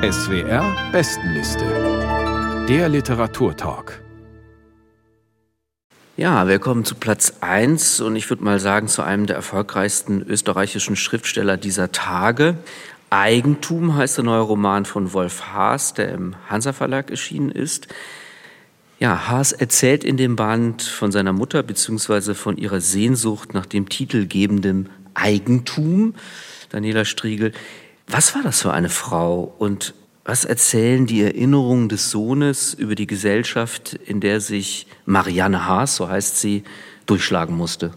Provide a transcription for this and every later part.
SWR Bestenliste. Der Literaturtalk. Ja, wir kommen zu Platz 1 und ich würde mal sagen zu einem der erfolgreichsten österreichischen Schriftsteller dieser Tage. Eigentum heißt der neue Roman von Wolf Haas, der im Hansa Verlag erschienen ist. Ja, Haas erzählt in dem Band von seiner Mutter bzw. von ihrer Sehnsucht nach dem titelgebenden Eigentum. Daniela Striegel, was war das für eine Frau und was erzählen die Erinnerungen des Sohnes über die Gesellschaft, in der sich Marianne Haas, so heißt sie, durchschlagen musste?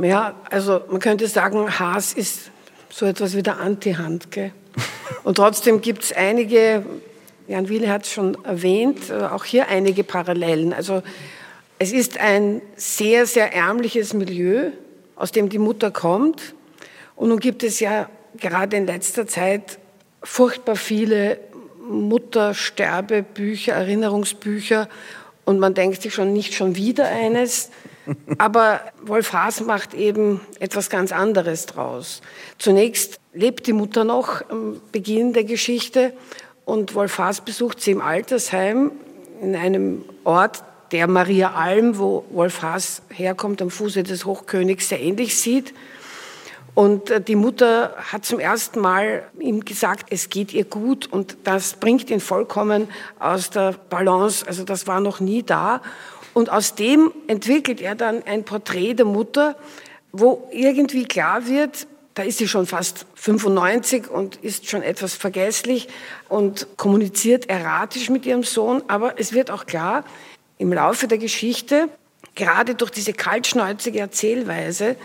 Ja, also man könnte sagen, Haas ist so etwas wie der Anti-Handke. Und trotzdem gibt es einige, Jan Wiele hat es schon erwähnt, äh, auch hier einige Parallelen. Also es ist ein sehr, sehr ärmliches Milieu, aus dem die Mutter kommt. Und nun gibt es ja gerade in letzter Zeit furchtbar viele Muttersterbebücher, Erinnerungsbücher und man denkt sich schon nicht schon wieder eines. Aber Wolf Haas macht eben etwas ganz anderes draus. Zunächst lebt die Mutter noch am Beginn der Geschichte und Wolf Haas besucht sie im Altersheim in einem Ort, der Maria Alm, wo Wolf Haas herkommt, am Fuße des Hochkönigs, sehr ähnlich sieht. Und äh, die Mutter hat zum ersten Mal ihm gesagt, es geht ihr gut und das bringt ihn vollkommen aus der Balance. Also das war noch nie da. Und aus dem entwickelt er dann ein Porträt der Mutter, wo irgendwie klar wird, da ist sie schon fast 95 und ist schon etwas vergesslich und kommuniziert erratisch mit ihrem Sohn. Aber es wird auch klar, im Laufe der Geschichte, gerade durch diese kaltschnäuzige Erzählweise,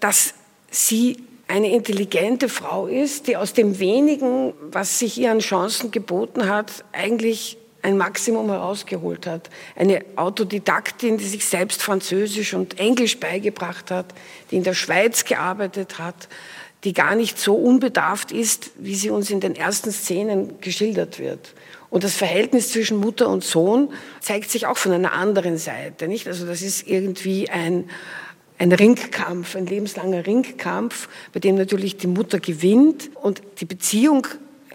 dass sie eine intelligente Frau ist, die aus dem wenigen, was sich ihr an Chancen geboten hat, eigentlich ein Maximum herausgeholt hat. Eine Autodidaktin, die sich selbst Französisch und Englisch beigebracht hat, die in der Schweiz gearbeitet hat, die gar nicht so unbedarft ist, wie sie uns in den ersten Szenen geschildert wird. Und das Verhältnis zwischen Mutter und Sohn zeigt sich auch von einer anderen Seite, nicht? Also das ist irgendwie ein, ein Ringkampf, ein lebenslanger Ringkampf, bei dem natürlich die Mutter gewinnt und die Beziehung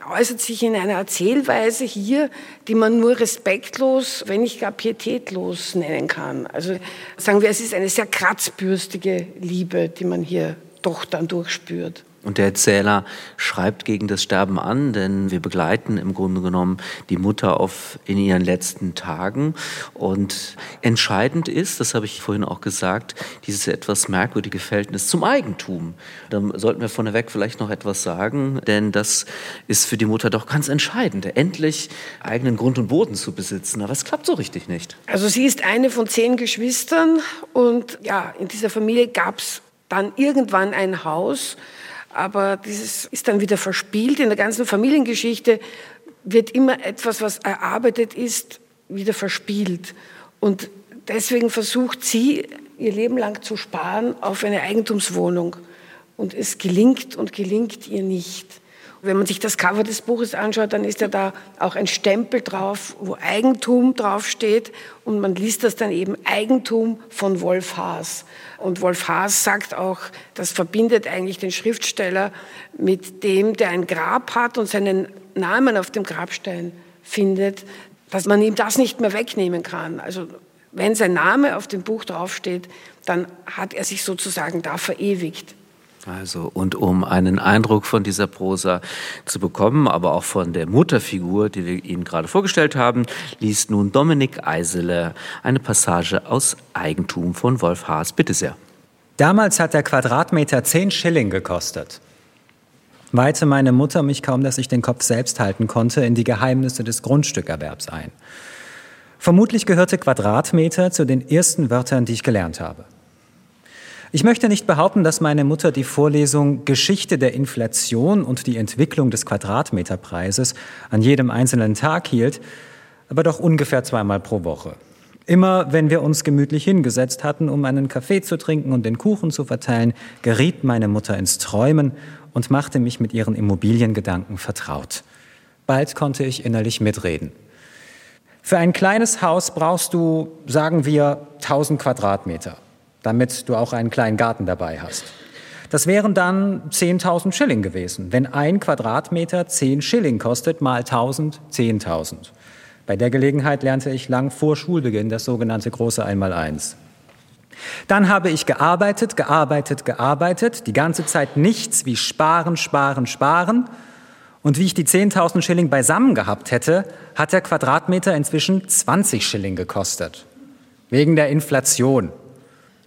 äußert sich in einer Erzählweise hier, die man nur respektlos, wenn nicht gar pietätlos nennen kann. Also sagen wir, es ist eine sehr kratzbürstige Liebe, die man hier doch dann durchspürt. Und der Erzähler schreibt gegen das Sterben an, denn wir begleiten im Grunde genommen die Mutter auf in ihren letzten Tagen. Und entscheidend ist, das habe ich vorhin auch gesagt, dieses etwas merkwürdige Verhältnis zum Eigentum. Da sollten wir vorneweg vielleicht noch etwas sagen, denn das ist für die Mutter doch ganz entscheidend, endlich eigenen Grund und Boden zu besitzen. Aber es klappt so richtig nicht. Also sie ist eine von zehn Geschwistern und ja, in dieser Familie gab es dann irgendwann ein Haus, aber dieses ist dann wieder verspielt. In der ganzen Familiengeschichte wird immer etwas, was erarbeitet ist, wieder verspielt. Und deswegen versucht sie, ihr Leben lang zu sparen auf eine Eigentumswohnung. Und es gelingt und gelingt ihr nicht. Wenn man sich das Cover des Buches anschaut, dann ist ja da auch ein Stempel drauf, wo Eigentum draufsteht und man liest das dann eben Eigentum von Wolf Haas. Und Wolf Haas sagt auch, das verbindet eigentlich den Schriftsteller mit dem, der ein Grab hat und seinen Namen auf dem Grabstein findet, dass man ihm das nicht mehr wegnehmen kann. Also wenn sein Name auf dem Buch draufsteht, dann hat er sich sozusagen da verewigt. Also, und um einen Eindruck von dieser Prosa zu bekommen, aber auch von der Mutterfigur, die wir Ihnen gerade vorgestellt haben, liest nun Dominik Eisele eine Passage aus Eigentum von Wolf Haas. Bitte sehr. Damals hat der Quadratmeter 10 Schilling gekostet. Weihte meine Mutter mich kaum, dass ich den Kopf selbst halten konnte, in die Geheimnisse des Grundstückerwerbs ein. Vermutlich gehörte Quadratmeter zu den ersten Wörtern, die ich gelernt habe. Ich möchte nicht behaupten, dass meine Mutter die Vorlesung Geschichte der Inflation und die Entwicklung des Quadratmeterpreises an jedem einzelnen Tag hielt, aber doch ungefähr zweimal pro Woche. Immer wenn wir uns gemütlich hingesetzt hatten, um einen Kaffee zu trinken und den Kuchen zu verteilen, geriet meine Mutter ins Träumen und machte mich mit ihren Immobiliengedanken vertraut. Bald konnte ich innerlich mitreden. Für ein kleines Haus brauchst du, sagen wir, 1000 Quadratmeter damit du auch einen kleinen Garten dabei hast. Das wären dann 10.000 Schilling gewesen. Wenn ein Quadratmeter 10 Schilling kostet, mal 1.000, 10.000. Bei der Gelegenheit lernte ich lang vor Schulbeginn das sogenannte große Einmaleins. Dann habe ich gearbeitet, gearbeitet, gearbeitet, die ganze Zeit nichts wie sparen, sparen, sparen. Und wie ich die 10.000 Schilling beisammen gehabt hätte, hat der Quadratmeter inzwischen 20 Schilling gekostet. Wegen der Inflation.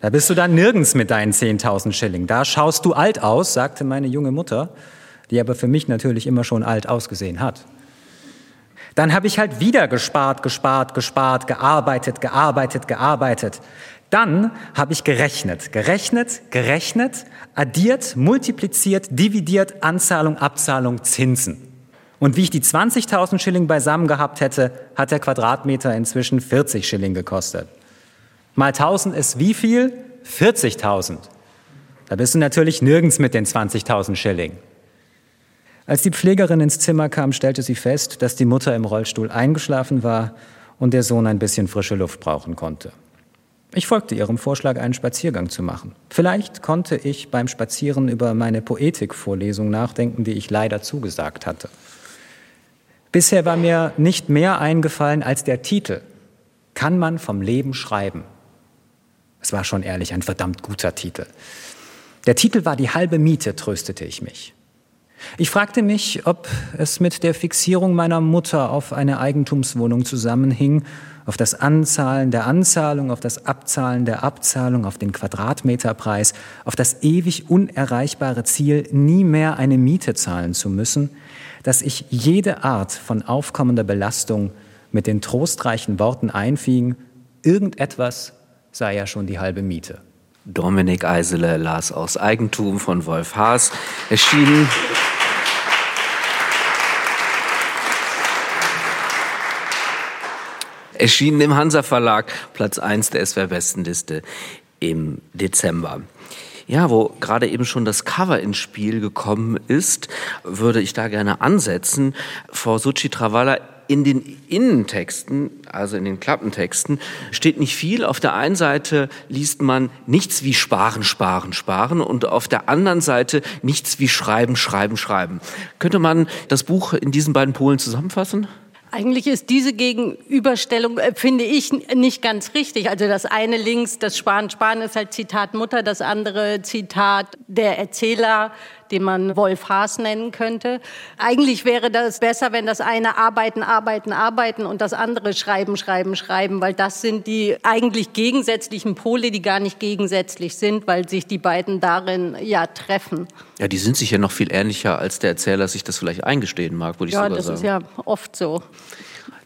Da bist du dann nirgends mit deinen 10.000 Schilling. Da schaust du alt aus, sagte meine junge Mutter, die aber für mich natürlich immer schon alt ausgesehen hat. Dann habe ich halt wieder gespart, gespart, gespart, gearbeitet, gearbeitet, gearbeitet. Dann habe ich gerechnet, gerechnet, gerechnet, addiert, multipliziert, dividiert, Anzahlung, Abzahlung, Zinsen. Und wie ich die 20.000 Schilling beisammen gehabt hätte, hat der Quadratmeter inzwischen 40 Schilling gekostet. Mal 1000 ist wie viel? 40.000. Da bist du natürlich nirgends mit den 20.000 Schilling. Als die Pflegerin ins Zimmer kam, stellte sie fest, dass die Mutter im Rollstuhl eingeschlafen war und der Sohn ein bisschen frische Luft brauchen konnte. Ich folgte ihrem Vorschlag, einen Spaziergang zu machen. Vielleicht konnte ich beim Spazieren über meine Poetikvorlesung nachdenken, die ich leider zugesagt hatte. Bisher war mir nicht mehr eingefallen als der Titel. Kann man vom Leben schreiben? Es war schon ehrlich ein verdammt guter Titel. Der Titel war die halbe Miete, tröstete ich mich. Ich fragte mich, ob es mit der Fixierung meiner Mutter auf eine Eigentumswohnung zusammenhing, auf das Anzahlen der Anzahlung, auf das Abzahlen der Abzahlung, auf den Quadratmeterpreis, auf das ewig unerreichbare Ziel, nie mehr eine Miete zahlen zu müssen, dass ich jede Art von aufkommender Belastung mit den trostreichen Worten einfing, irgendetwas sei ja schon die halbe Miete. Dominik Eisele las aus Eigentum von Wolf Haas, erschienen erschienen im Hansa Verlag, Platz 1 der SWR Bestenliste im Dezember. Ja, wo gerade eben schon das Cover ins Spiel gekommen ist, würde ich da gerne ansetzen. Frau Suchi Travalla, in den Innentexten, also in den Klappentexten, steht nicht viel. Auf der einen Seite liest man nichts wie sparen, sparen, sparen und auf der anderen Seite nichts wie schreiben, schreiben, schreiben. Könnte man das Buch in diesen beiden Polen zusammenfassen? Eigentlich ist diese Gegenüberstellung, äh, finde ich, nicht ganz richtig. Also das eine links, das Sparen, Sparen ist halt Zitat Mutter, das andere Zitat der Erzähler, den man Wolf Haas nennen könnte. Eigentlich wäre das besser, wenn das eine arbeiten, arbeiten, arbeiten und das andere schreiben, schreiben, schreiben, weil das sind die eigentlich gegensätzlichen Pole, die gar nicht gegensätzlich sind, weil sich die beiden darin ja treffen. Ja, die sind sich ja noch viel ähnlicher, als der Erzähler sich das vielleicht eingestehen mag, würde ich ja, sogar sagen. Ja, das ist ja oft so.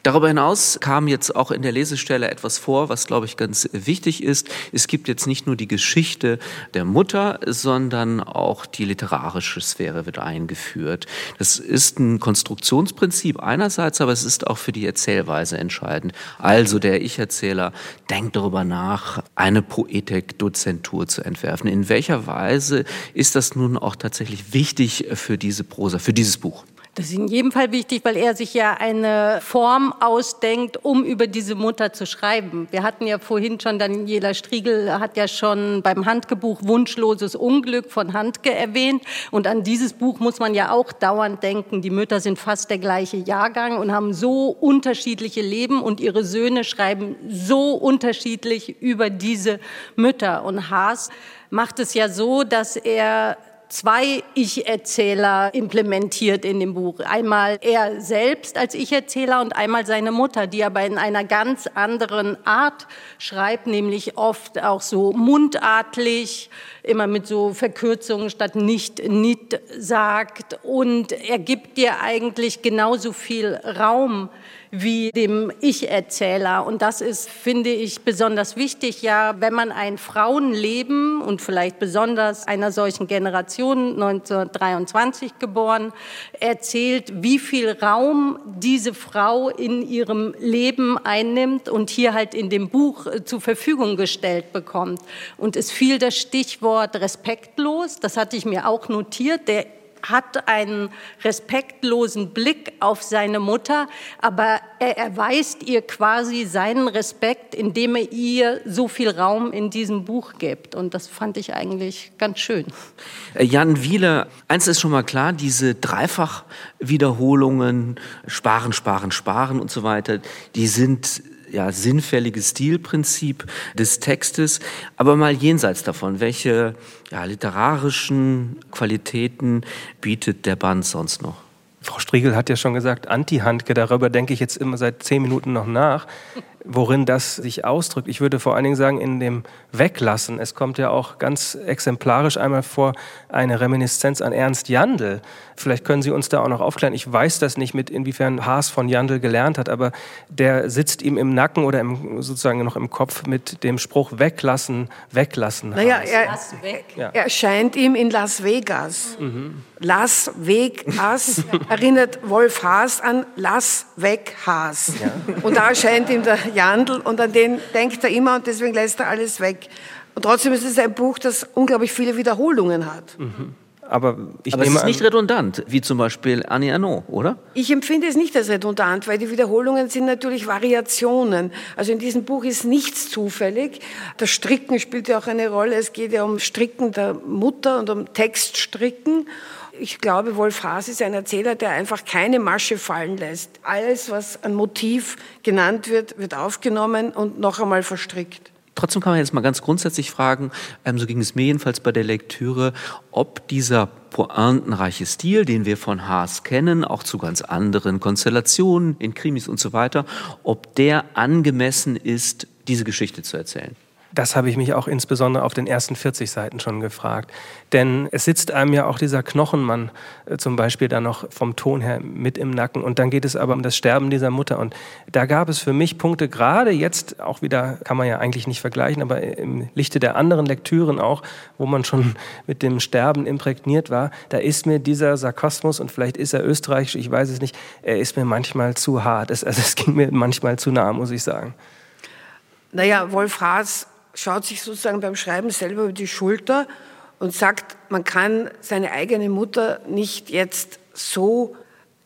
Darüber hinaus kam jetzt auch in der Lesestelle etwas vor, was, glaube ich, ganz wichtig ist. Es gibt jetzt nicht nur die Geschichte der Mutter, sondern auch die literarische Sphäre wird eingeführt. Das ist ein Konstruktionsprinzip einerseits, aber es ist auch für die Erzählweise entscheidend. Also der Ich-Erzähler denkt darüber nach, eine Poetik-Dozentur zu entwerfen. In welcher Weise ist das nun auch tatsächlich wichtig für diese Prosa, für dieses Buch? Das ist in jedem Fall wichtig, weil er sich ja eine Form ausdenkt, um über diese Mutter zu schreiben. Wir hatten ja vorhin schon, Daniela Striegel hat ja schon beim Handgebuch Wunschloses Unglück von Handke erwähnt. Und an dieses Buch muss man ja auch dauernd denken. Die Mütter sind fast der gleiche Jahrgang und haben so unterschiedliche Leben und ihre Söhne schreiben so unterschiedlich über diese Mütter. Und Haas macht es ja so, dass er zwei Ich-Erzähler implementiert in dem Buch. Einmal er selbst als Ich-Erzähler und einmal seine Mutter, die aber in einer ganz anderen Art schreibt, nämlich oft auch so mundartlich, immer mit so Verkürzungen statt nicht, nicht sagt. Und er gibt dir eigentlich genauso viel Raum wie dem Ich-Erzähler. Und das ist, finde ich, besonders wichtig, ja, wenn man ein Frauenleben und vielleicht besonders einer solchen Generation, 1923 geboren, erzählt, wie viel Raum diese Frau in ihrem Leben einnimmt und hier halt in dem Buch äh, zur Verfügung gestellt bekommt. Und es fiel das Stichwort respektlos, das hatte ich mir auch notiert, der hat einen respektlosen Blick auf seine Mutter, aber er erweist ihr quasi seinen Respekt, indem er ihr so viel Raum in diesem Buch gibt. Und das fand ich eigentlich ganz schön. Äh, Jan Wieler, eins ist schon mal klar, diese Dreifachwiederholungen, sparen, sparen, sparen und so weiter, die sind ja, sinnfälliges Stilprinzip des Textes. Aber mal jenseits davon, welche ja, literarischen Qualitäten bietet der Band sonst noch? Frau Striegel hat ja schon gesagt, Anti-Handke, darüber denke ich jetzt immer seit zehn Minuten noch nach worin das sich ausdrückt. Ich würde vor allen Dingen sagen, in dem Weglassen. Es kommt ja auch ganz exemplarisch einmal vor eine Reminiszenz an Ernst Jandl. Vielleicht können Sie uns da auch noch aufklären. Ich weiß das nicht, mit inwiefern Haas von Jandl gelernt hat, aber der sitzt ihm im Nacken oder im, sozusagen noch im Kopf mit dem Spruch weglassen, weglassen. Naja, er, er erscheint ihm in Las Vegas. Mhm. Las Vegas erinnert Wolf Haas an Las Weg Haas. Ja. Und da erscheint ihm der Jandl und an den denkt er immer und deswegen lässt er alles weg. Und trotzdem ist es ein Buch, das unglaublich viele Wiederholungen hat. Mhm. Aber, ich Aber es ist nicht redundant, wie zum Beispiel Annie Arnaud, oder? Ich empfinde es nicht als redundant, weil die Wiederholungen sind natürlich Variationen. Also in diesem Buch ist nichts zufällig. Das Stricken spielt ja auch eine Rolle. Es geht ja um Stricken der Mutter und um Textstricken ich glaube, Wolf Haas ist ein Erzähler, der einfach keine Masche fallen lässt. Alles, was ein Motiv genannt wird, wird aufgenommen und noch einmal verstrickt. Trotzdem kann man jetzt mal ganz grundsätzlich fragen, ähm, so ging es mir jedenfalls bei der Lektüre, ob dieser pointenreiche Stil, den wir von Haas kennen, auch zu ganz anderen Konstellationen in Krimis und so weiter, ob der angemessen ist, diese Geschichte zu erzählen. Das habe ich mich auch insbesondere auf den ersten 40 Seiten schon gefragt. Denn es sitzt einem ja auch dieser Knochenmann äh, zum Beispiel da noch vom Ton her mit im Nacken. Und dann geht es aber um das Sterben dieser Mutter. Und da gab es für mich Punkte, gerade jetzt auch wieder, kann man ja eigentlich nicht vergleichen, aber im Lichte der anderen Lektüren auch, wo man schon mit dem Sterben imprägniert war, da ist mir dieser Sarkasmus, und vielleicht ist er österreichisch, ich weiß es nicht, er ist mir manchmal zu hart. Es, also es ging mir manchmal zu nah, muss ich sagen. Naja, Wolf Haas schaut sich sozusagen beim Schreiben selber über die Schulter und sagt, man kann seine eigene Mutter nicht jetzt so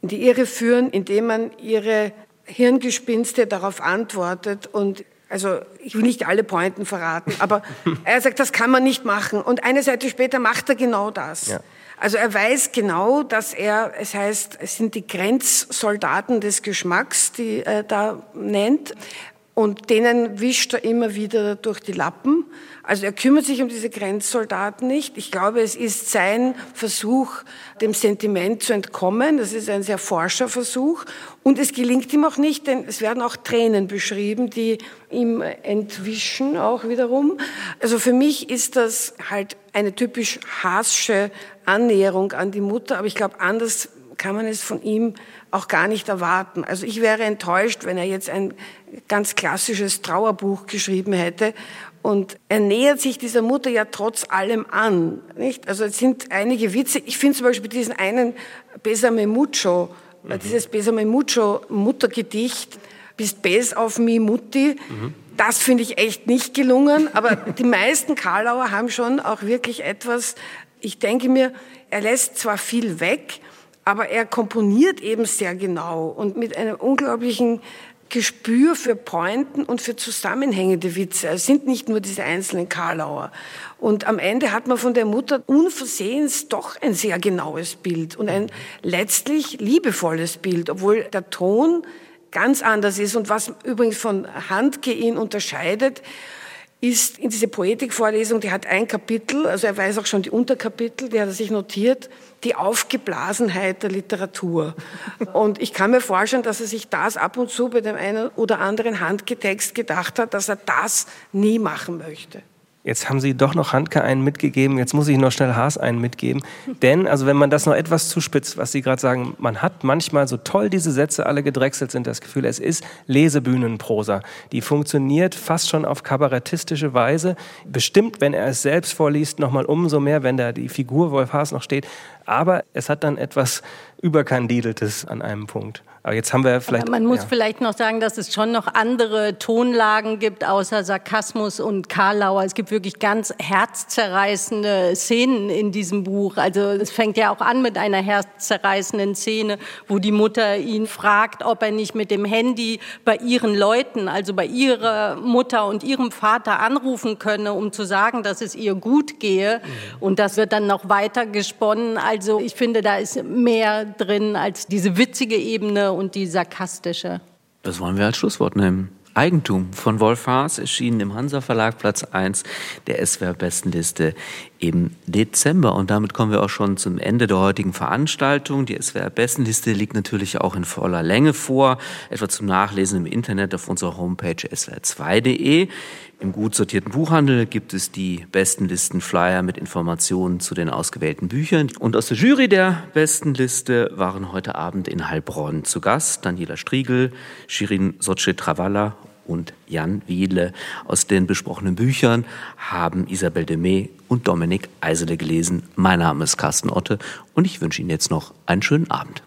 in die Irre führen, indem man ihre Hirngespinste darauf antwortet und also ich will nicht alle Pointen verraten, aber er sagt, das kann man nicht machen. Und eine Seite später macht er genau das. Ja. Also er weiß genau, dass er, es heißt, es sind die Grenzsoldaten des Geschmacks, die er da nennt. Und denen wischt er immer wieder durch die Lappen. Also er kümmert sich um diese Grenzsoldaten nicht. Ich glaube, es ist sein Versuch, dem Sentiment zu entkommen. Das ist ein sehr forscher Versuch. Und es gelingt ihm auch nicht, denn es werden auch Tränen beschrieben, die ihm entwischen auch wiederum. Also für mich ist das halt eine typisch hasche Annäherung an die Mutter. Aber ich glaube, anders kann man es von ihm auch gar nicht erwarten. Also ich wäre enttäuscht, wenn er jetzt ein ganz klassisches Trauerbuch geschrieben hätte. Und er nähert sich dieser Mutter ja trotz allem an. Nicht? Also es sind einige Witze. Ich finde zum Beispiel diesen einen Besame Mucho, mhm. dieses Besame Mucho Muttergedicht, bist bes auf mi Mutti. Mhm. Das finde ich echt nicht gelungen. Aber die meisten Karlauer haben schon auch wirklich etwas, ich denke mir, er lässt zwar viel weg, aber er komponiert eben sehr genau und mit einem unglaublichen Gespür für Pointen und für zusammenhängende Witze. Es sind nicht nur diese einzelnen Karlauer. Und am Ende hat man von der Mutter unversehens doch ein sehr genaues Bild und ein letztlich liebevolles Bild, obwohl der Ton ganz anders ist. Und was übrigens von Handke ihn unterscheidet, ist in diese Poetikvorlesung, die hat ein Kapitel, also er weiß auch schon die Unterkapitel, die hat er sich notiert, die Aufgeblasenheit der Literatur. Und ich kann mir vorstellen, dass er sich das ab und zu bei dem einen oder anderen Handgetext gedacht hat, dass er das nie machen möchte. Jetzt haben Sie doch noch Handke einen mitgegeben, jetzt muss ich noch schnell Haas einen mitgeben. Denn, also wenn man das noch etwas zuspitzt, was Sie gerade sagen, man hat manchmal, so toll diese Sätze alle gedrechselt sind, das Gefühl, es ist Lesebühnenprosa. Die funktioniert fast schon auf kabarettistische Weise. Bestimmt, wenn er es selbst vorliest, nochmal umso mehr, wenn da die Figur Wolf Haas noch steht. Aber es hat dann etwas Überkandideltes an einem Punkt. Aber jetzt haben wir vielleicht. Aber man muss ja. vielleicht noch sagen, dass es schon noch andere Tonlagen gibt, außer Sarkasmus und Karlauer. Es gibt wirklich ganz herzzerreißende Szenen in diesem Buch. Also es fängt ja auch an mit einer herzzerreißenden Szene, wo die Mutter ihn fragt, ob er nicht mit dem Handy bei ihren Leuten, also bei ihrer Mutter und ihrem Vater anrufen könne, um zu sagen, dass es ihr gut gehe. Und das wird dann noch weiter gesponnen. Also ich finde, da ist mehr drin als diese witzige Ebene und die sarkastische. Das wollen wir als Schlusswort nehmen. Eigentum von Wolf Haas, erschienen im Hansa Verlag, Platz 1 der SWR-Bestenliste im Dezember. Und damit kommen wir auch schon zum Ende der heutigen Veranstaltung. Die SWR-Bestenliste liegt natürlich auch in voller Länge vor, etwa zum Nachlesen im Internet auf unserer Homepage swr2.de. Im gut sortierten Buchhandel gibt es die Bestenlisten-Flyer mit Informationen zu den ausgewählten Büchern. Und aus der Jury der Bestenliste waren heute Abend in Heilbronn zu Gast Daniela Striegel, Shirin Soce-Travalla und Jan Wiedle. Aus den besprochenen Büchern haben Isabel Demey und Dominik Eisele gelesen. Mein Name ist Carsten Otte und ich wünsche Ihnen jetzt noch einen schönen Abend.